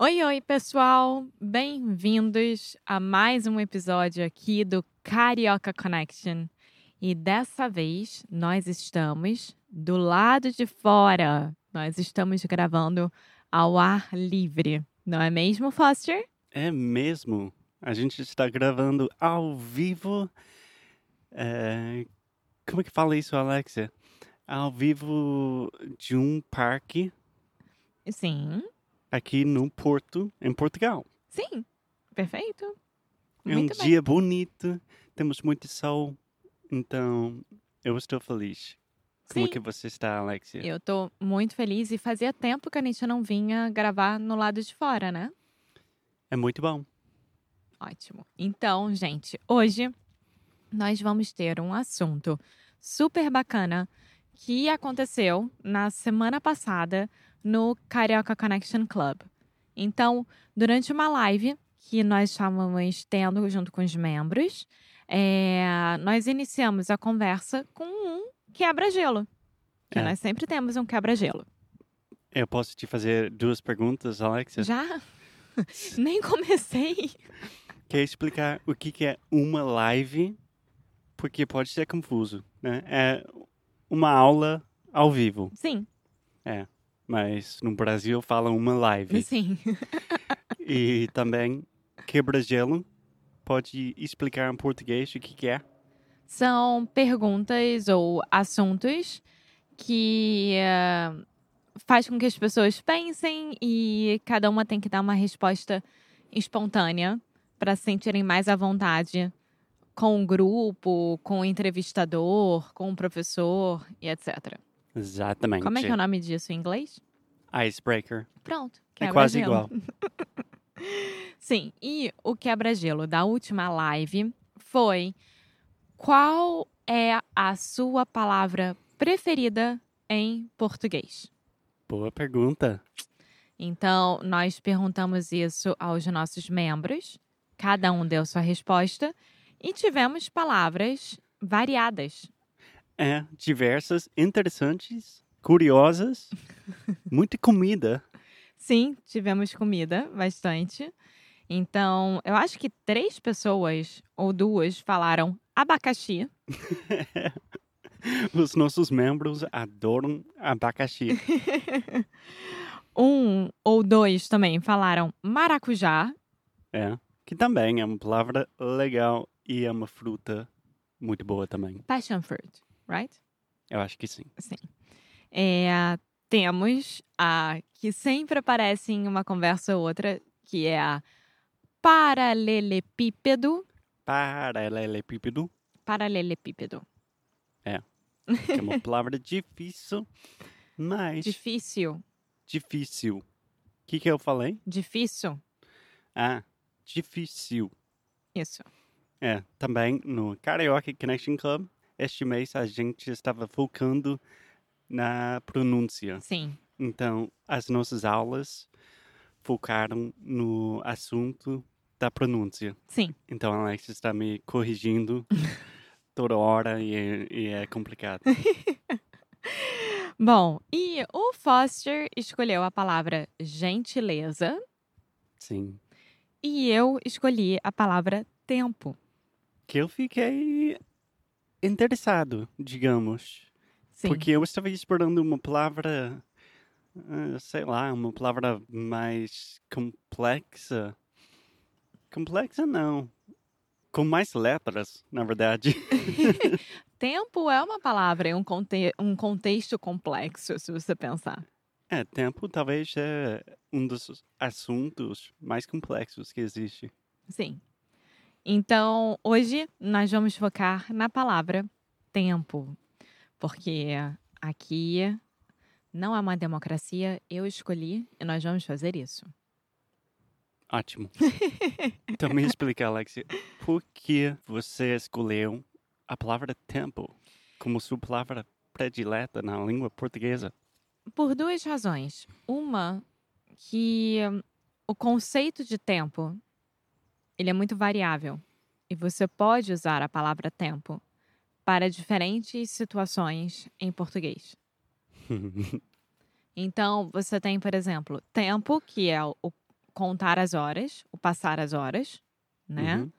Oi, oi, pessoal! Bem-vindos a mais um episódio aqui do Carioca Connection. E dessa vez nós estamos do lado de fora. Nós estamos gravando ao ar livre, não é mesmo, Foster? É mesmo. A gente está gravando ao vivo. é, Como é que fala isso, Alexia? Ao vivo de um parque Sim, aqui no Porto, em Portugal. sim, perfeito. É um bem. dia bonito, temos muito sol, então eu estou feliz. Como Sim. que você está, Alexia? Eu tô muito feliz e fazia tempo que a gente não vinha gravar no lado de fora, né? É muito bom. Ótimo. Então, gente, hoje nós vamos ter um assunto super bacana que aconteceu na semana passada no Carioca Connection Club. Então, durante uma live que nós estávamos tendo junto com os membros, é, nós iniciamos a conversa com um quebra-gelo. Que É. nós sempre temos um quebra-gelo. Eu posso te fazer duas perguntas, Alexia? Já? Nem comecei. Quer explicar o que é uma live? Porque pode ser confuso, né? É uma aula ao vivo, Sim, mas no Brasil falam uma live. sim. E também quebra-gelo. Pode explicar em português o que que é? São perguntas ou assuntos que eh, faz com que as pessoas pensem e cada uma tem que dar uma resposta espontânea para se sentirem mais à vontade com o grupo, com o entrevistador, com o professor e etc. Exatamente. Como é que é o nome disso em inglês? Icebreaker. Pronto. É quase igual. Sim, e o quebra-gelo da última live foi qual é a sua palavra preferida em português? Boa pergunta. Então, nós perguntamos isso aos nossos membros, cada um deu sua resposta e tivemos palavras variadas. É, diversas, interessantes, curiosas, muita comida. Sim, tivemos comida, bastante. Então, eu acho que três pessoas ou duas falaram abacaxi. Os nossos membros adoram abacaxi. Um ou dois também falaram maracujá. É, que também é uma palavra legal e é uma fruta muito boa também. Passion fruit, right? Eu acho que sim. Sim. É, temos a que sempre aparece em uma conversa ou outra, que é a paralelepípedo. Paralelepípedo, Paralelepípedo. que é uma palavra difícil, mas Difícil. difícil. O que, que eu falei? Difícil. Ah, difícil. Isso. É, também no Karaoke Connection Club, este mês a gente estava focando na pronúncia. Sim. Então, as nossas aulas focaram no assunto da pronúncia. Sim. Então, a Alex está me corrigindo toda hora e é, e é complicado. Bom, e o Foster escolheu a palavra gentileza Sim. e eu escolhi a palavra tempo. Que eu fiquei interessado, digamos. Sim. Porque eu estava esperando uma palavra, ah, sei lá, uma palavra mais complexa. Complexa não. com mais letras, na verdade. Tempo é uma palavra em um, conte um contexto complexo, se você pensar. É, tempo talvez é um dos assuntos mais complexos que existe. Sim. Então, hoje nós vamos focar na palavra tempo, porque aqui não é uma democracia, eu escolhi e nós vamos fazer isso. Ótimo. então me explica, Alexia, por que você escolheu a palavra tempo como sua palavra predileta na língua portuguesa? Por duas razões. Uma, que o conceito de tempo ele é muito variável e você pode usar a palavra tempo para diferentes situações em português. então, você tem, por exemplo, tempo, que é o contar as horas, o passar as horas, né? Uhum.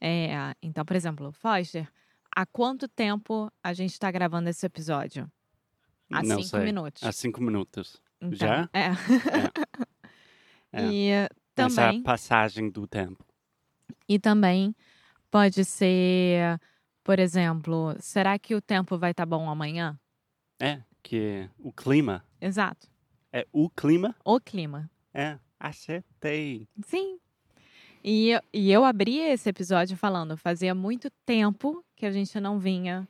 É, então, por exemplo, Foster, há quanto tempo a gente está gravando esse episódio? Há Não cinco sei. minutos. Há cinco minutos. Então, Já? É. É. E Essa é também, a passagem do tempo. E também pode ser, por exemplo, será que o tempo vai estar bom amanhã? É, que o clima. Exato. É o clima? O clima. É, acertei. Sim. E, e eu abri esse episódio falando, fazia muito tempo que a gente não vinha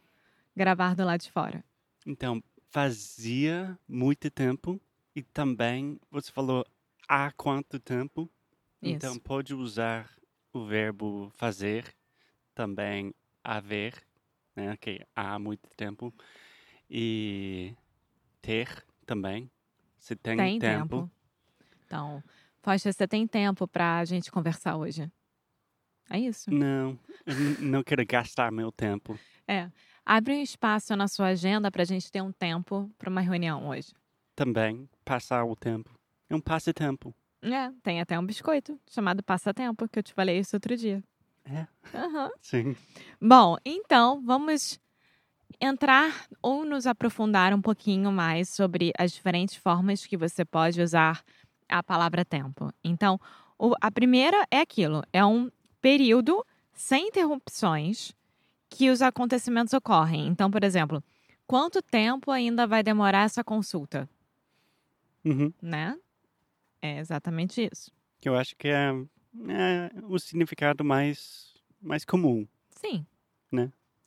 gravar do lado de fora. Então, fazia muito tempo e também você falou há quanto tempo? Então, Isso. pode usar o verbo fazer, também haver, né? Que há muito tempo. E ter também. Se tem, Tem tempo. Então, Foster, você tem tempo pra gente conversar hoje? É isso. Não, eu não quero gastar meu tempo. É. Abre um espaço na sua agenda pra gente ter um tempo pra uma reunião hoje. Também passar o tempo. É um passatempo. É, tem até um biscoito chamado passatempo, que eu te falei isso outro dia. É. Aham. Sim. Bom, então vamos entrar ou nos aprofundar um pouquinho mais sobre as diferentes formas que você pode usar a palavra tempo. Então, o- a primeira é aquilo: é um período sem interrupções que os acontecimentos ocorrem. Então, por exemplo, quanto tempo ainda vai demorar essa consulta, Uhum. né? É exatamente isso. Que eu acho que é, é o significado mais, mais comum, Sim.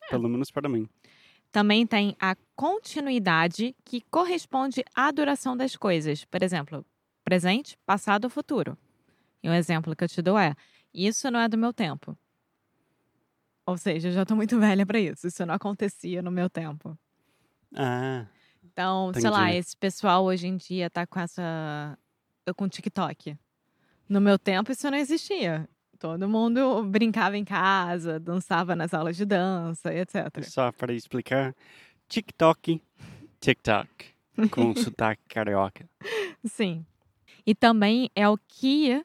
pelo menos para mim. Também tem a continuidade que corresponde à duração das coisas. Por exemplo, presente, passado ou futuro. E um exemplo que eu te dou é: isso não é do meu tempo. Ou seja, eu já estou muito velha para isso. Isso não acontecia no meu tempo. Ah, Então, sei lá, Entendi. esse pessoal hoje em dia tá com essa. Com TikTok. No meu tempo, isso não existia. Todo mundo brincava em casa, dançava nas aulas de dança, etc. só para explicar, TikTok, TikTok, com sotaque carioca. Sim. E também é o que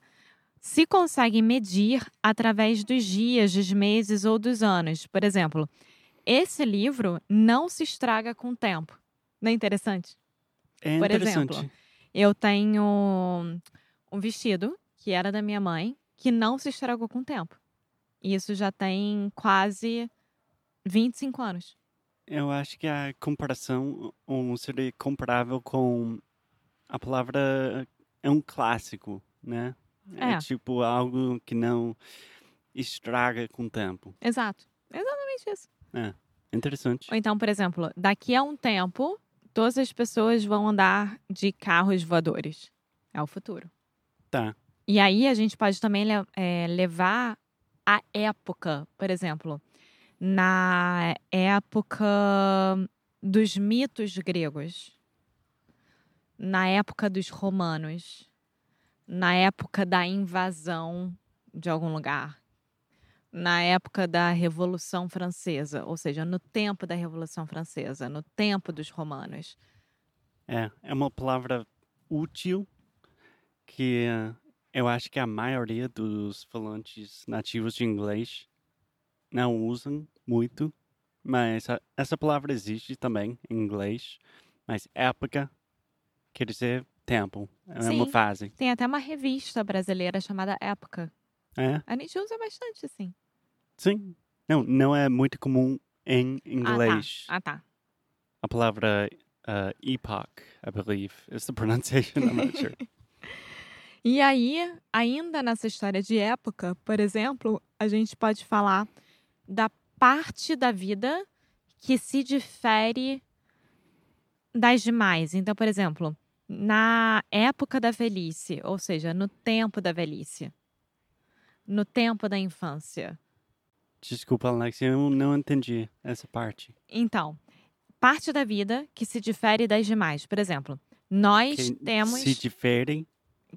se consegue medir através dos dias, dos meses ou dos anos. Por exemplo, esse livro não se estraga com o tempo. Não é interessante? É Por interessante. exemplo, Eu tenho um vestido que era da minha mãe que não se estragou com o tempo. E isso já tem quase 25 anos. Eu acho que a comparação um, seria comparável com a palavra é um clássico, né? É. tipo algo que não estraga com o tempo. Exato. Exatamente isso. Interessante. Ou então, por exemplo, daqui a um tempo, todas as pessoas vão andar de carros voadores. É o futuro. Tá. E aí a gente pode também é, levar a época, por exemplo, na época dos mitos gregos, na época dos romanos, na época da invasão de algum lugar, na época da Revolução Francesa, ou seja, no tempo da Revolução Francesa, no tempo dos romanos. É, é uma palavra útil que eu acho que a maioria dos falantes nativos de inglês não usam muito, mas essa palavra existe também em inglês, mas época quer dizer tempo, é uma Sim. fase. Tem até uma revista brasileira chamada Época. É, A gente usa bastante, assim. Sim. Não, não é muito comum em inglês. Ah, tá. Ah, tá. A palavra uh, epoch, I believe, is the pronunciation. I'm not sure. E aí, ainda nessa história de época, por exemplo, a gente pode falar da parte da vida que se difere das demais. Então, por exemplo, na época da velhice, ou seja, no tempo da velhice, no tempo da infância. Desculpa, Alex, eu não entendi essa parte. Então, parte da vida que se difere das demais. Por exemplo, nós Que temos Se difere,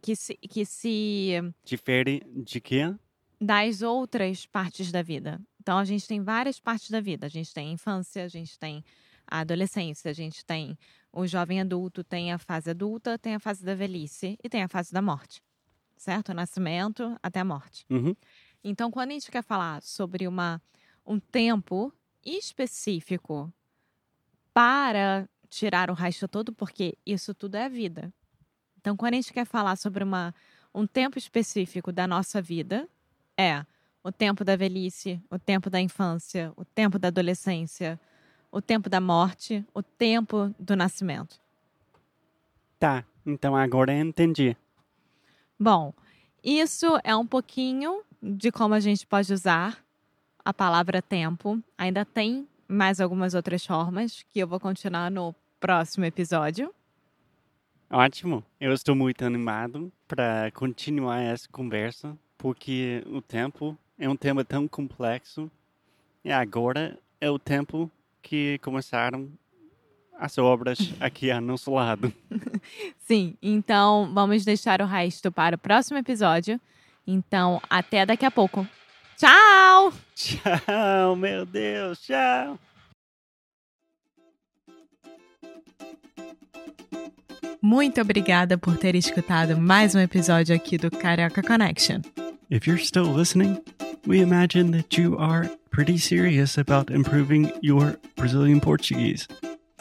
que se, que se difere de quê? das outras partes da vida. Então, a gente tem várias partes da vida. A gente tem a infância, a gente tem a adolescência, a gente tem o jovem adulto, tem a fase adulta, tem a fase da velhice e tem a fase da morte. Certo? O nascimento até a morte. Uhum. Então, quando a gente quer falar sobre uma, um tempo específico para tirar o resto todo, porque isso tudo é vida. Então, quando a gente quer falar sobre uma, um tempo específico da nossa vida, é o tempo da velhice, o tempo da infância, o tempo da adolescência, o tempo da morte, o tempo do nascimento. Tá, então agora eu entendi. Bom, isso é um pouquinho de como a gente pode usar a palavra tempo. Ainda tem mais algumas outras formas que eu vou continuar no próximo episódio. Ótimo. Eu estou muito animado para continuar essa conversa, porque o tempo é um tema tão complexo e agora é o tempo que começaram as obras aqui ao nosso lado. Sim, então vamos deixar o resto para o próximo episódio. Então, até daqui a pouco. Tchau! Tchau, meu Deus, tchau. Muito obrigada por ter escutado mais um episódio aqui do Carioca Connection. If you're still listening, we imagine that you are pretty serious about improving your Brazilian Portuguese.